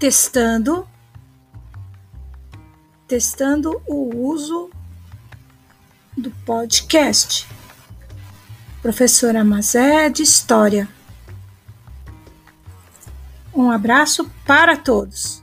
testando, testando o uso do podcast. Professora Mazé de História. Um abraço para todos.